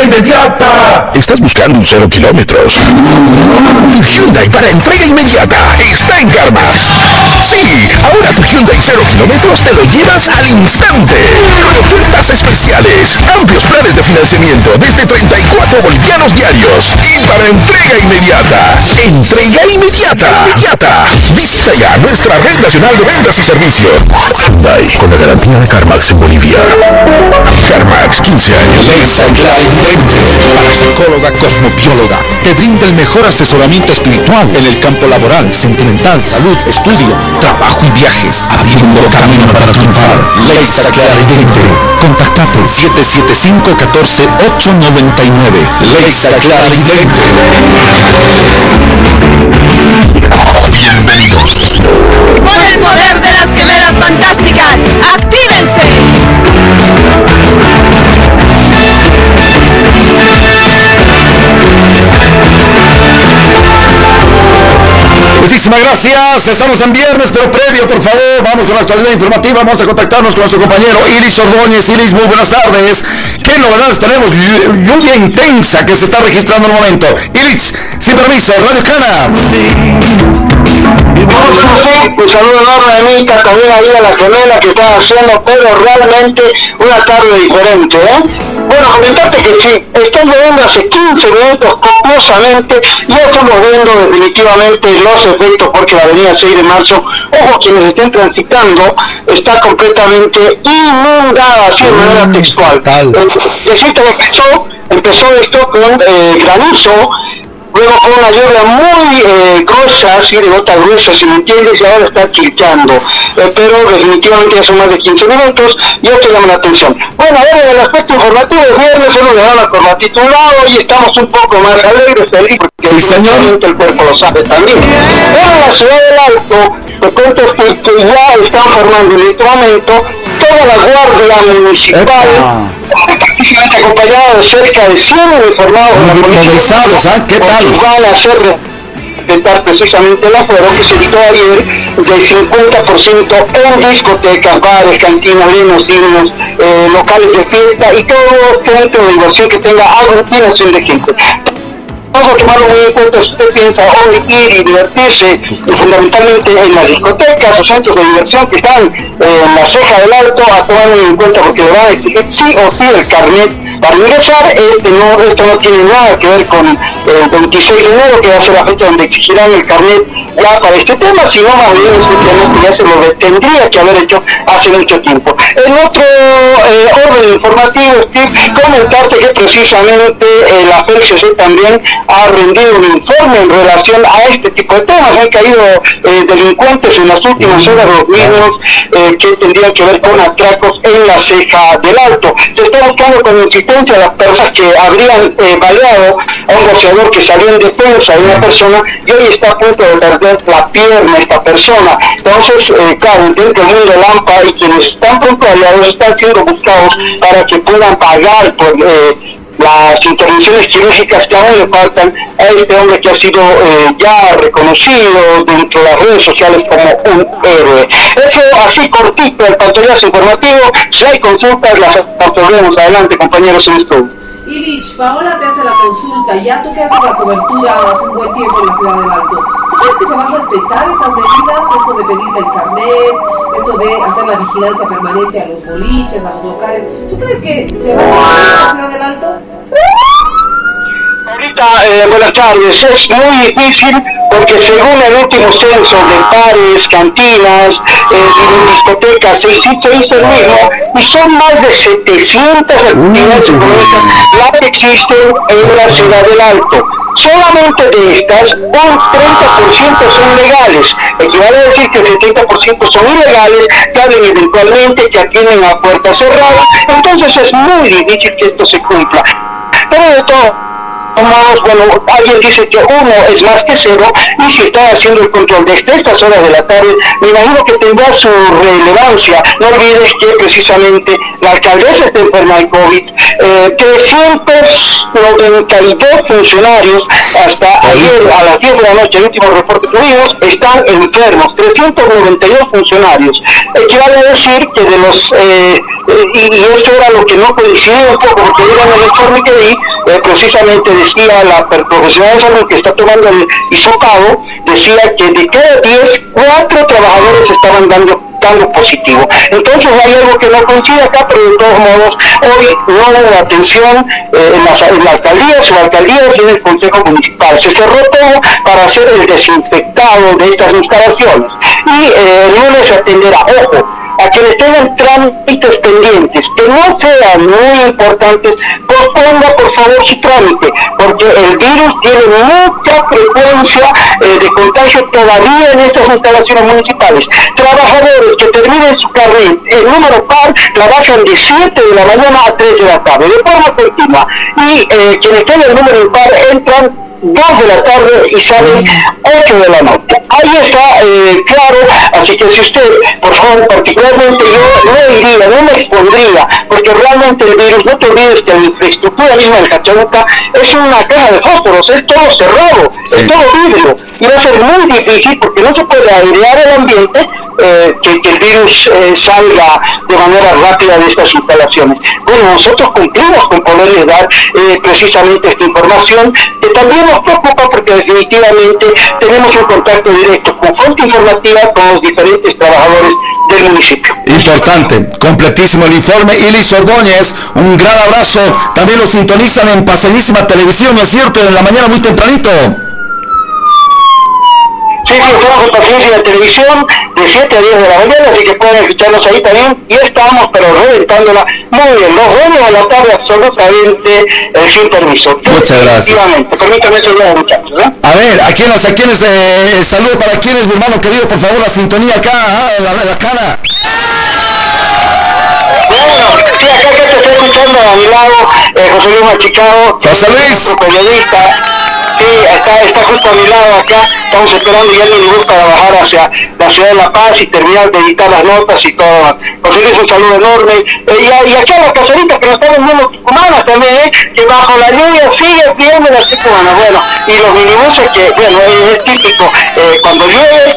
Entrega inmediata. ¿Estás buscando un cero kilómetros? Tu Hyundai para entrega inmediata está en Carmax. Sí, ahora tu Hyundai cero kilómetros te lo llevas al instante. Con ofertas especiales, amplios planes de financiamiento desde 34 bolivianos diarios y para entrega inmediata. Entrega inmediata. Inmediata. Visita ya nuestra red nacional de ventas y servicios. Hyundai, con la garantía de Carmax en Bolivia. Carmax, 15 años. La psicóloga cosmobióloga te brinda el mejor asesoramiento espiritual en el campo laboral, sentimental, salud, estudio, trabajo y viajes, abriendo camino para triunfar. Leisa Claridente. Contactate 775-14-899. Leisa Claridente. Bienvenidos. Por el poder de las gemelas fantásticas, ¡actívense! Muchísimas gracias. Estamos en viernes, pero previo, por favor, vamos con la actualidad informativa. Vamos a contactarnos con nuestro compañero Iris Ordóñez. Iris, muy buenas tardes. ¿Qué novedades tenemos? Llu- Lluvia intensa que se está registrando en el momento. Iris, sin permiso, Radio Cana. Un saludo enorme de mí, también ahí a la gemela que está haciendo, pero realmente una tarde diferente, ¿eh? Bueno, comentarte que sí, está lloviendo hace 15 minutos copiosamente, ya estamos viendo definitivamente los efectos porque la avenida 6 de marzo, ojo quienes estén transitando, está completamente inundada, así de manera textual. Eh, decirte que empezó, empezó esto con eh, granizo, luego con una lluvia muy eh, gruesa, así de gota gruesa, si me entiendes, y ahora está chilchando. Eh, pero definitivamente ya son más de 15 minutos y esto llama la atención. Bueno, ahora en el aspecto informativo, el viernes hemos dejado la corbatita a un lado y estamos un poco más alegres, felices, porque definitivamente el cuerpo lo sabe también. Bueno, en la ciudad del Alto, te cuento que, que ya están formando en este momento toda la guardia municipal, acompañada de cerca de 100 uniformados de la policía ¿ah? ¿Qué tal? van a hacer precisamente el aforo que se quitó ayer del 50% en discotecas, bares, cantinas, limusinos, eh, locales de fiesta y todo centro de diversión que tenga aglutinación de gente. A tomarlo muy en cuenta si usted piensa hoy ir y divertirse fundamentalmente en las discotecas o centros de diversión que están eh, en la ceja del alto, a tomarlo en cuenta porque le van a exigir sí o sí el carnet para ingresar. Este no, esto no tiene nada que ver con el 26 de enero, que va a ser la fecha donde exigirán el carnet ya para este tema, sino más bien es un tema que ya se lo tendría que haber hecho hace mucho tiempo. En otro eh, orden informativo, Steve, comentarte que precisamente eh, la FLCC también ha rendido un informe en relación a este tipo de temas. Han caído eh, delincuentes en las últimas horas, los mismos que tendrían que ver con atracos en la ceja del alto. Se está buscando con insistencia a las personas que habrían baleado a un boxeador que salió en defensa de una persona y hoy está a punto de perder la pierna esta persona. Entonces, eh, claro, entiendo que el mundo Lampa y quienes están pronto aliados están siendo buscados para que puedan pagar por eh, las intervenciones quirúrgicas que aún le faltan a este hombre que ha sido eh, ya reconocido dentro de las redes sociales como un héroe. Eso así cortito el pantallazo informativo. Si hay consultas, las resolvemos. Adelante, compañeros en estudio. Ilich, Paola te hace la consulta, ya tú que haces la cobertura hace un buen tiempo en la ciudad del Alto. ¿Tú crees que se van a respetar estas medidas? Esto de pedirle el carnet, esto de hacer la vigilancia permanente a los boliches, a los locales. ¿Tú crees que se va a respetar en la ciudad del Alto? Ahorita, eh, buenas tardes, es muy difícil porque según el último censo de bares, cantinas, eh, discotecas, se, se hizo el mismo y son más de 700 actividades económicas las que existen en la ciudad del Alto. Solamente de estas, un 30% son legales. Equivale a decir que el 70% son ilegales, que abren eventualmente, que atienden a puerta cerrada. Entonces es muy difícil que esto se cumpla. Pero de todo modos, bueno, alguien dice que uno es más que cero y si está haciendo el control desde estas horas de la tarde, me imagino que tendrá su relevancia. No olvides que precisamente la alcaldesa está enferma de COVID, eh, 392 funcionarios hasta ayer a las 10 de la noche, el último reporte que tuvimos, están enfermos, 392 funcionarios. Equivale a decir que de los, eh, eh, y, y esto era lo que no coincidía un poco, porque era el informe que di, eh, precisamente decía la profesional de salud que está tomando el hisopado, decía que de cada 10, 4 trabajadores estaban dando positivo. Entonces hay algo que no coincide acá, pero de todos modos, hoy no hubo atención eh, en, la, en alcaldía, subalcaldías y en el Consejo Municipal. Se cerró todo para hacer el desinfectado de estas instalaciones. Y eh, el lunes se atenderá, ojo, a quienes tengan trámites pendientes, que no sean muy importantes, posponga por favor su trámite, porque el virus tiene mucha frecuencia eh, de contagio todavía en estas instalaciones municipales. Trabajadores que terminen su carnet en número par trabajan de 7 de la mañana a 3 de la tarde, de forma continua, y eh, quienes tengan el número impar entran 2 de la tarde y salen 8 de la noche. Ahí está eh, claro, así que si usted, por favor, particularmente yo no iría, no me expondría, porque realmente el virus, no te olvides que la infraestructura misma del Cachabuca es una caja de fósforos, es todo cerrado, es todo vidrio, va a ser muy difícil porque no se puede airear el ambiente eh, que, el virus eh, salga de manera rápida de estas instalaciones. Bueno, nosotros cumplimos con poderles dar eh, precisamente esta información que también nos preocupa porque definitivamente tenemos un contacto directo con fuente informativa con los diferentes trabajadores del municipio. Importante, completísimo el informe. Ilis Ordóñez, un gran abrazo. También lo sintonizan en Paseñísima Televisión, ¿no es cierto? En la mañana muy tempranito. Sí, sí, estamos en paciencia en la televisión de 7 a 10 de la mañana, así que pueden escucharnos ahí también. Y estamos, pero reventándola muy bien. Los buenos a la tarde absolutamente eh, sin permiso. Muchas gracias. Permítanme saludar muchachos. ¿eh? A ver, ¿a quiénes, a quiénes, eh, el saludo para quiénes, mi hermano querido, por favor, la sintonía acá, ah, la, la cara. Bueno, sí, acá que te estoy escuchando a mi lado, eh, José Luis Machicado. José Luis. periodista. Sí, está, está justo a mi lado acá. Estamos esperando ya el bus para bajar hacia la ciudad de La Paz y terminar de editar las notas y todo. Luis, un saludo enorme. Eh, y, y aquí a las caseritas que nos están viendo tucumanas también, ¿eh? que bajo la lluvia sigue viendo las tucumanas. Bueno, y los minibuses que, bueno, es, es típico, eh, cuando llueve,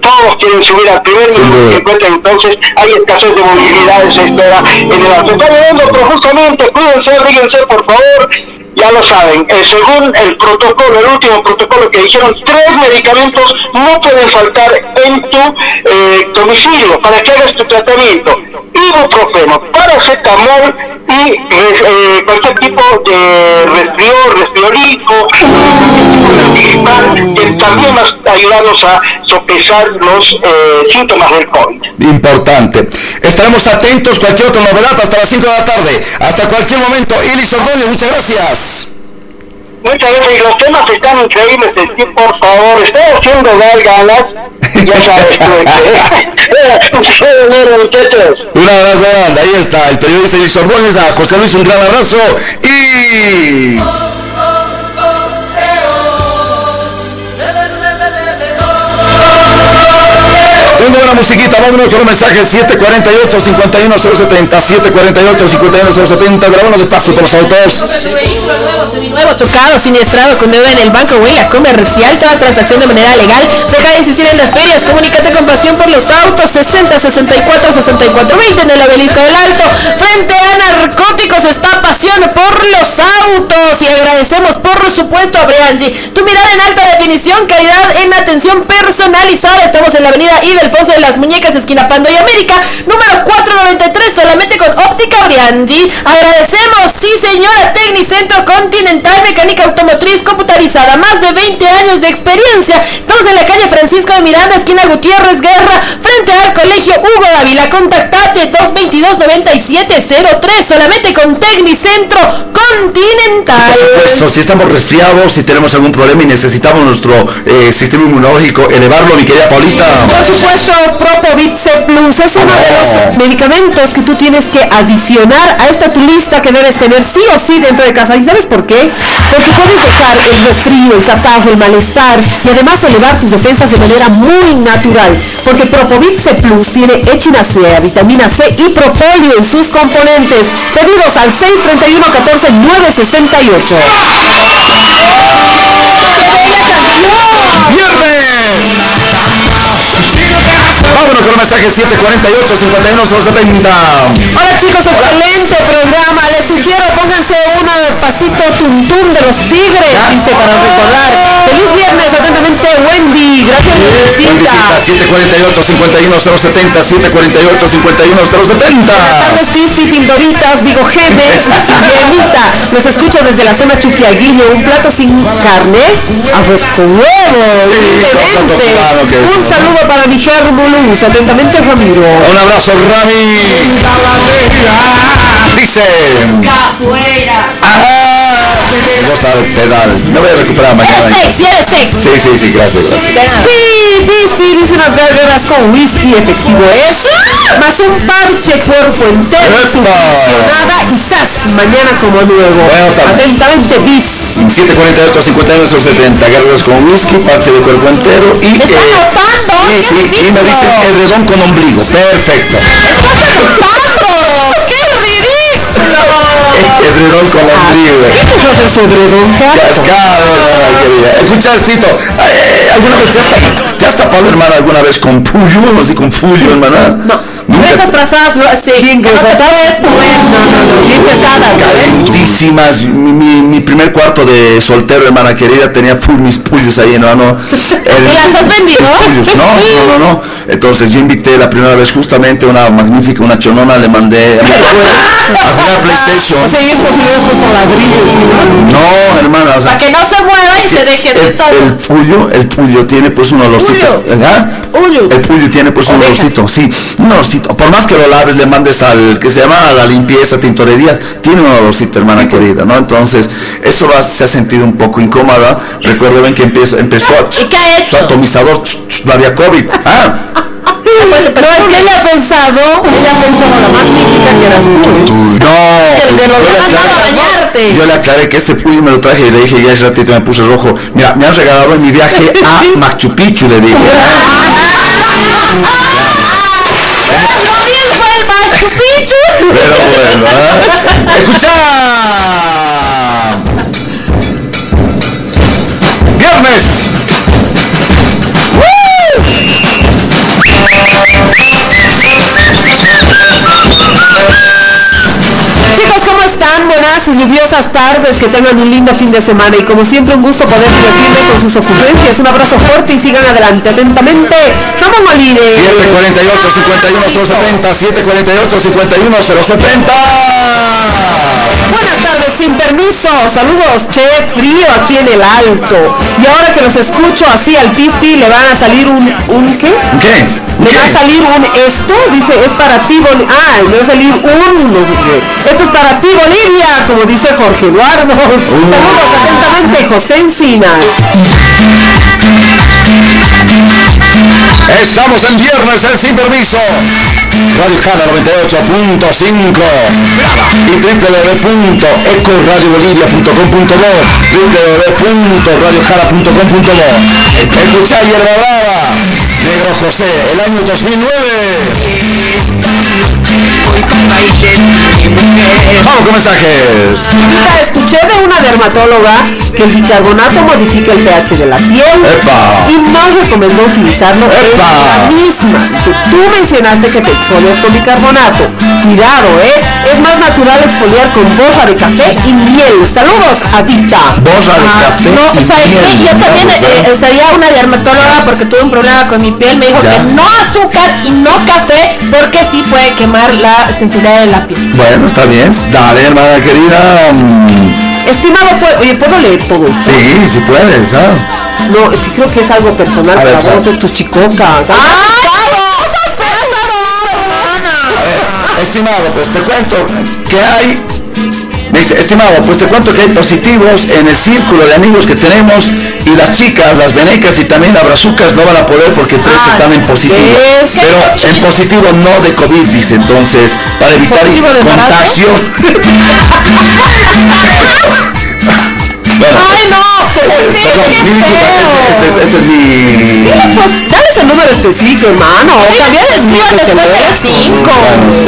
todos quieren subir al primer minibús que encuentran, entonces hay escasez de movilidad, se espera en el auto. Está lloviendo profusamente, cuídense, ríguense por favor. Ya lo saben, según el protocolo, el último protocolo que dijeron, tres medicamentos no pueden faltar en tu eh, domicilio para que hagas tu tratamiento. Ibuprofeno, paracetamol y eh, cualquier tipo de resfrió, resfriolico, gripal, que también va a ayudarnos a sopesar los eh, síntomas del COVID. Importante. Estaremos atentos, cualquier otra novedad, hasta las 5 de la tarde. Hasta cualquier momento. Ilis Ordóñez, muchas gracias. Muchas gracias, los temas están increíbles, sí, por favor, estoy haciendo ganas, ya sabes muchachos. Un abrazo grande, ahí está, el periodista Ilis Ordóñez, a José Luis un gran abrazo y... Tengo buena musiquita, vámonos con un mensaje 748 51070 748 51070 grabando de paso con los autos. Nuevo chocado, siniestrado con deuda en el banco o en la comercial, toda transacción de manera legal. Deja de insistir en las ferias, comunícate con pasión por los autos, 60 64 64 20 en el obelisco del Alto. Frente a narcóticos está pasión por los autos. Y agradecemos por supuesto a Briangi. Tu mirada en alta definición, calidad en atención personalizada. Estamos en la avenida Idelfonso de las Muñecas, esquina Pando y América, número 493, solamente con óptica Briangi. Agradecemos, sí señora, Tecnicentro Continental, mecánica automotriz computarizada, más de 20 años de experiencia. Estamos en la calle calle Francisco de Miranda, esquina Gutiérrez Guerra, frente al colegio Hugo Dávila. Contactate 222-9703, solamente con Tecnicentro Continental. Por supuesto, si estamos resfriados, si tenemos algún problema y necesitamos nuestro eh, sistema inmunológico elevarlo, mi querida Paulita. Por supuesto, Propovit C Plus es uno de los medicamentos que tú tienes que adicionar a esta tu lista que debes tener sí o sí dentro de casa. ¿Y sabes por qué? Porque puedes dejar el resfrío, el catarro, el malestar y además elevar tus defensas de manera muy natural. Porque Propovit C Plus tiene echinacea, vitamina C y propóleo en sus componentes. Pedidos al 631 14 968. Vámonos con el mensaje 748 51 70. Hola chicos, excelente programa. Les sugiero pónganse una pasito tuntum de los tigres, dice para recordar. Feliz viernes, atentamente Wendy. Gracias por la visita. 748 51 070 748 51 070 Buenas tardes, Pispi, Pindoritas, digo Gemes, Bienita. Los escucho desde la zona Chuquiaguillo. Un plato sin carne, arroz con huevo. Que Un saludo para mi Mulus. Atentamente, Ramiro. Un abrazo, Rami. Dice. ¿Cómo está el pedal? Me voy a recuperar mañana. Sex, eres sex. Sí, sí, sí, gracias, gracias. Sí, Pispi dice unas gargaras con whisky efectivo es. Más un parche cuerpo entero, solucionada y sas, mañana como nuevo. Bueno, Atentamente, bis. 748 51 070 Garras con whisky, parte de cuerpo entero y. ¿Me está eh, anotando? sí, sí, y me dice edredón con ombligo. Perfecto. ¡Pablo! ¡Qué ridículo! Edredón con ombligo. ¿Qué te haces ese edredón? Cascado, querida. Escucha, Tito, eh, ¿alguna vez te has, tap- te has tapado, hermana, alguna vez con puyo? Así con fuyo, hermana. No. Esas frazadas, lo- sí. Bien no te gruesotas. puedes mover. No, no, no. Bien pesadas, ¿sabes? Calentísimas. Mi, mi- mi primer cuarto de soltero, hermana querida, tenía full mis puyos ahí, hermano. ¿Y las has vendido? Puyos, no, no, no, no. Entonces yo invité la primera vez justamente una magnífica, una chonona, le mandé a, mi a jugar PlayStation. O sea, y es posible ladrillos. No, hermana, o sea, Para que no se mueva y se deje de el, todo. el puyo, el puyo tiene pues un olorcito. Puyo. ¿Ah? El puyo tiene pues un olorcito, sí, un olorcito. Por más que lo laves, le mandes al que se llama a la limpieza, tintorería, tiene un olorcito, hermana querida, ¿no? Entonces, eso se ha sentido un poco incómoda. Recuerdo bien que empezó, empezó a ¿Y qué ha hecho? su atomizador, no había COVID. Ah, Pues, pero es que ella ha pensado, ella ha pensado la magnífica que eras tú. no. El de lo Yo que le has mandado a aclaré- bañarte. Yo le aclaré que este puyo me lo traje y le dije, ya ese ratito me puse rojo. Mira, me han regalado en mi viaje a Machu Picchu, le dije. Lo mismo el Machu Picchu. Pero bueno, ¿eh? Escucha. Viernes. ¿cómo lluviosas tardes, que tengan un lindo fin de semana y como siempre un gusto poder divertirme con sus ocurrencias. Un abrazo fuerte y sigan adelante. Atentamente, Ramón Molina. 748 51 070 748 51 070 Buenas tardes, sin permiso. Saludos, che, frío aquí en el alto. Y ahora que los escucho así al pispi, le van a salir un, ¿un qué? ¿Qué? Le va a salir un esto, dice, es para ti, Boli ah, le va a salir un, esto es para ti, Bolivia, como dice Jorge Eduardo. Saludos atentamente, José Encinas. Estamos en viernes en Sin Permiso. Radio Jala 98.5 y www.ecoradiobolivia.com.bo www.radiojala.com.bo Escucha Hierba Brava, Negro José, el año 2009. Vamos con mensajes. Escuché de una dermatóloga que el bicarbonato modifica el pH de la piel ¡Epa! y nos recomendó utilizarlo en ¡Epa! la misma. Dice, tú mencionaste que te exfolias con bicarbonato. Cuidado, ¿eh? Es más natural exfoliar con borra de café y miel. Saludos, Adita. Borra de Ah, café no, y ¿sabes qué? miel. Yo también eh, ¿eh? una dermatóloga porque tuve un problema con mi piel. Me dijo Ya. que no azúcar y no café porque sí puede quemar la sensibilidad de la piel. Bueno, está bien. Dale, hermana querida. Mm, Estimado, ¿puedo- oye, ¿puedo leer todo esto? Sí, si puedes, ¿ah? No, es que creo que es algo personal A ver, para vos, Fran. es tus chicocas. Estimado, pues te cuento que hay. Estimado, pues te cuento que hay positivos en el círculo de amigos que tenemos y las chicas, las venecas y también las brazucas no van a poder porque tres están en positivo. Pero en positivo no de COVID, dice entonces, para evitar contagio. bueno, ¡Ay, no! disculpa, este, este es- este es mi... Diles, pues, dales el número específico, hermano. También es mío después de las cinco.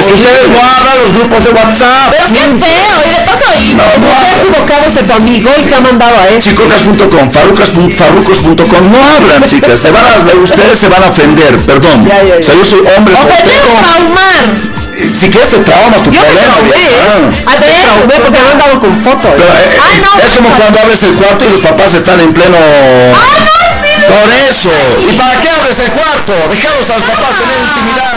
Si ustedes no hablan los grupos de WhatsApp. Pero es que es feo, y de paso ahí. No, no Está equivocado ese tu amigo y te ha mandado a eso. Chicocas.com, farrucas.com, farrucos.com, no hablan, chicas, se van a, ustedes se van a ofender, perdón. Ya, ya, ya. O sea, yo soy hombre Ofender o traumar. Si quieres te traumas tu Yo me problema. traumé, vieja. ¿eh? A ver, traumé porque me han dado con fotos. Pero, eh, eh, Ay, no, es como cuando abres el cuarto y los papás están en pleno... Por eso. ¿Y para qué abres el cuarto? Dejamos a los papás tener intimidad.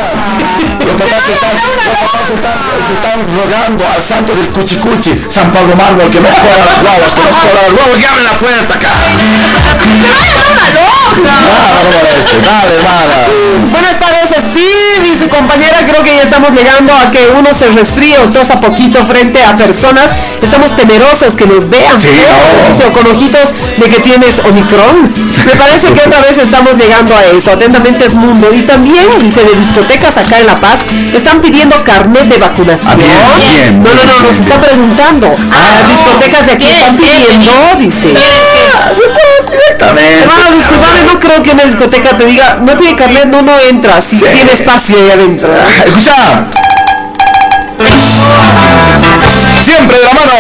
Los papás se están, los papás se están, se están rogando al santo del cuchicuchi, San Pablo Mármol, que nos fuera las guaguas, que nos fuera las guaguas, que abren la puerta acá. Nada, no molestes, dale. Buenas tardes, Steve y su compañera. Creo que ya estamos llegando a que uno se resfríe o tosa poquito frente a personas. Estamos temerosos que nos vean Sí, no. o con ojitos de que tienes Omicron. Me parece que otra vez estamos llegando a eso. Atentamente, Mundo. Y también, dice, de discotecas acá en La Paz, están pidiendo carnet de vacunación. Ah, bien, bien, no, no, no, nos está preguntando. a las discotecas de aquí bien, están pidiendo, dice. Directamente. Hermano, disculpame, no creo que una discoteca te diga, no tiene carnet, no, no entra, si Sí. tiene espacio ahí adentro. Ah, Escucha. Siempre de la mano.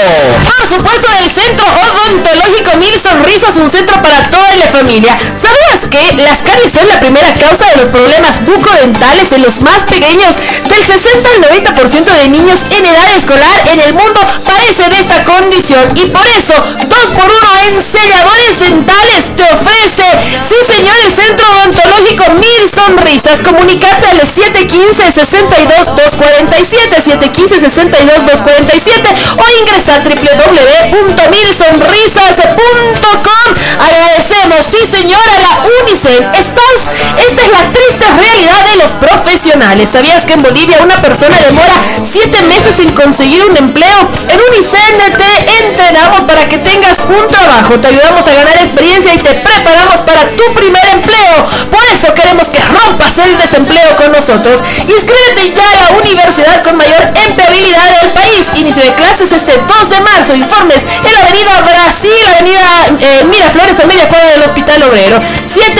Por supuesto, del Centro Odontológico Mil Sonrisas, un centro para toda la familia. ¿Sabías que las caries son la primera causa de los problemas bucodentales en los más pequeños? Del 60 al 90% de niños en edad escolar en el mundo padecen esta condición y por eso 2x1 en selladores dentales te ofrece. Sí, señor, el Centro Odontológico Mil Sonrisas. Comunicate al 715 62 247 715 62 247 o ingresa a www.milsonrisas.com. Agradecemos, sí señora, la Unicef. Estás, esta es la triste realidad de los profesionales. ¿Sabías que en Bolivia una persona demora 7 meses sin conseguir un empleo? En Unicef te entrenamos para que tengas un trabajo. Te ayudamos a ganar experiencia y te preparamos para tu primer empleo. Por eso queremos que rompas el desempleo con nosotros. Inscríbete ya a la universidad con mayor empleabilidad del país. Inicio de clases este 2 de marzo. Informes en la avenida Brasil, avenida eh, Miraflores, a media cuadra del Hospital Obrero. 789-0345.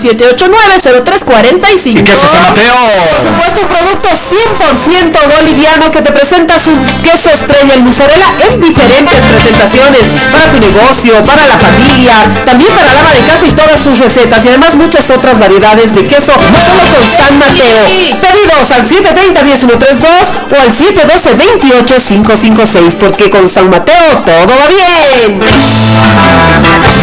789-0345. ¿Y qué es San Mateo? Por supuesto, un producto 100% boliviano que te presenta su queso estrella, el mozzarella, en diferentes presentaciones para tu negocio, para la familia, también para la ama de casa y todas sus recetas y además muchas otras variedades de queso solo con San Mateo. Pedidos al 730-1132 o al 712-28556 porque con San Mateo todo va bien.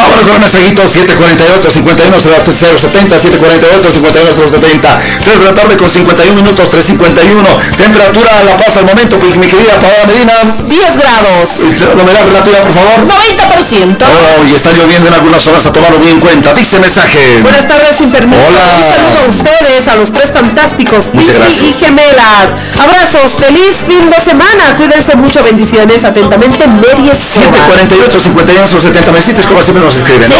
Vámonos con un mensajito 748 51 070 748 51 070 3 de la tarde con 51 minutos 351 temperatura La Paz al momento mi querida Paola Medina 10 grados. la humedad relativa por favor 90%. oh, y está lloviendo en algunas zonas a tomarlo bien en cuenta dice mensaje Buenas tardes, sin permiso. Hola. Un saludo a ustedes, a los tres fantásticos, Pispi y gemelas. Abrazos, feliz fin de semana. Cuídense mucho, bendiciones. Atentamente, Escobar. 748 51 070 me cites como siempre nos escriben ¿no?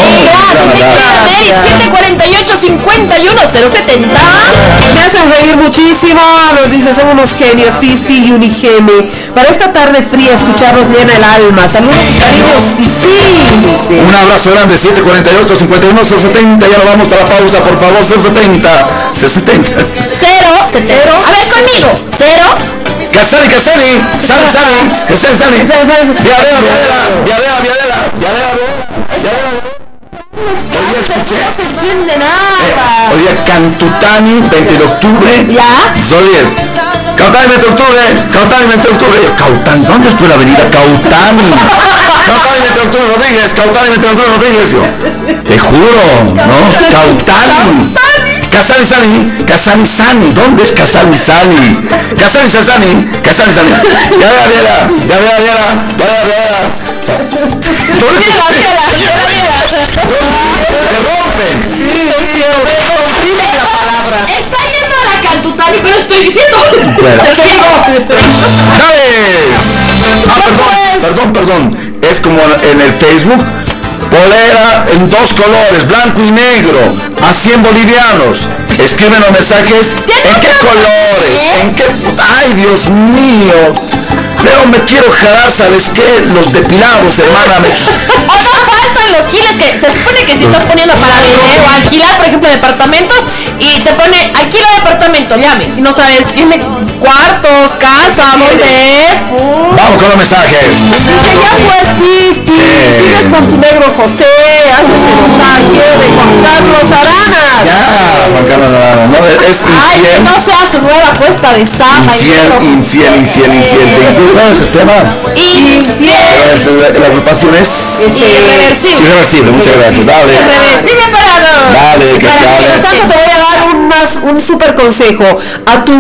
Me hacen reír muchísimo, nos dice, son unos genios, Pispi y Unigeme. Para esta tarde fría, escucharlos llena el alma. Saludos, cariños, sí, sí, dice. Un abrazo grande, 748 51 070 ya nos vamos a la pausa, por favor, 070 070 Cero, cero. A ver conmigo. Cero. Casani, Casani, sale, sale, Casani, sale. Viadera, viadera, viadera, viadera, viadera, viadera. Día escuché, No se entiende nada. hoy día Cantutani, 20 de octubre. ¿Ya? Soy 10. Cautani, 20 de octubre, Cautani, 20 de octubre. Yo, Caután, ¿dónde estoy la avenida? Cautani. Cautani, 20 de octubre, Rodríguez, Cautani, 20 de octubre, Rodríguez. Yo, te juro, ¿no? Cautani. Casani Sani, Casani Sani, ¿dónde es Casani Sani? Casani Sani, Casani Sani. Ya vea, viera, ya vea, viera, ya vea, viera. ¿Dónde Te rompen. Está yendo a la Cantutani, pero estoy diciendo. Ah, perdón, perdón, perdón. Es como en el Facebook. Polera en dos colores, blanco y negro, a 100 bolivianos. Escriben los mensajes, ¿en qué colores? ¿En qué? ¡Ay, Dios mío! Pero me quiero jalar, ¿sabes qué? Los depilados, hermana. Me... Los giles que se supone que si estás poniendo para vender o alquilar, por ejemplo, departamentos y te pone alquila departamento, llame. Y no sabes, tiene cuartos, casa, dónde es. Vamos con los mensajes. Dice, ya pues, Eh. sigues con tu negro José, haces el montaje de Juan Carlos Arana. Ya, Juan Carlos Arana, no, es Ay, que no sea su nueva cuesta de zapa Infiel, infiel, infiel, infiel. ¿De infiel cuál es el tema? Infiel. La agrupación es Irreversible. Irreversible, muchas gracias. Dale. Irreversible parado. Dale, que Para dale. mientras tanto te voy a dar un, más, un super consejo. A tu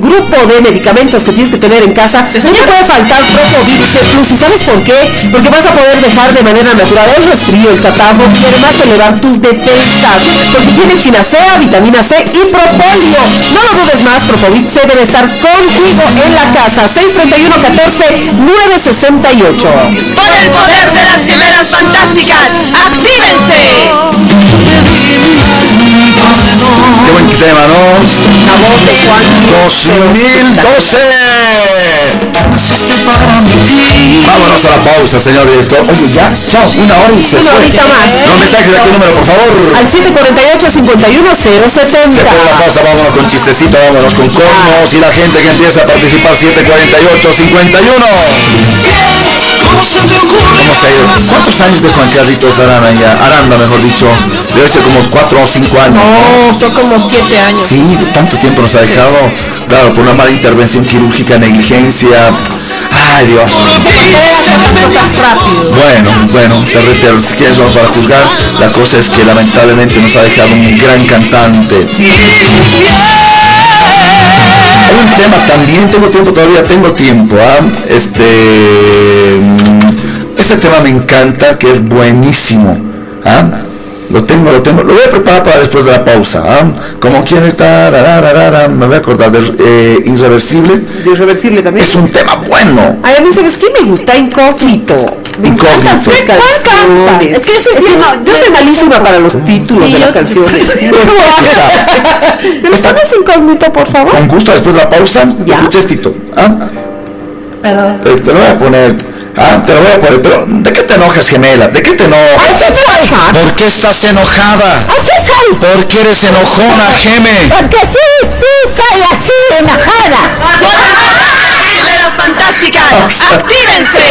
grupo de medicamentos que tienes que tener en casa, no te puede faltar Propovit C Plus. ¿Y sabes por qué? Porque vas a poder dejar de manera natural el resfrío, el catarro y además elevar tus defensas. Porque tiene chinacea, vitamina C y propóleo. No lo dudes más, Propovit C debe estar contigo en la casa. 631 14 968. Con el poder de las gemelas fantásticas, ¡actívense! Qué buen tema, ¿no? La voz de Juan 2012. Vámonos a la pausa, señor director. Oye, ya, chao, una hora y se Una fue. horita más. No, mensaje de qué número, por favor. Al 748 51 070. Después de la pausa, vámonos con chistecito, vámonos con cornos y la gente que empieza a participar 748 51. ¿Cómo se ha ido? ¿Cuántos años de Juan Carlitos Arana ya? Aranda, mejor dicho. Debe ser como 4 o 5 años. No, son como siete años. Sí, tanto tiempo nos ha dejado, claro, por una mala intervención quirúrgica, negligencia. Ay, Dios. Bueno, bueno, te reitero, si quieres vamos para juzgar, la cosa es que lamentablemente nos ha dejado un gran cantante. Un tema también, tengo tiempo todavía, tengo tiempo, ¿ah? Este, mm, este tema me encanta, que es buenísimo, ¿ah? Lo tengo, lo tengo, lo voy a preparar para después de la pausa, ¿ah? Como estar, arararara, me voy a acordar de eh, Irreversible. De irreversible también. Es un tema bueno. Ay, a mí, ¿sabes qué me gusta? Incógnito. Me encantan sus Incógnito. canciones. Es que yo soy- no, yo soy malísima para los títulos Sí, de las canciones. ¿Me pones incógnito, por favor? con gusto después de la pausa, Ya. escucha estito, ¿ah? Eh, te lo voy a poner, ah, te lo voy a poner, pero ¿de qué te enojas, gemela? ¿De qué te enojas? ¿Por qué estás enojada? ¿Por qué eres enojona, Geme? Porque sí, sí, soy así enojada. Gemelas fantásticas, ¡actívense!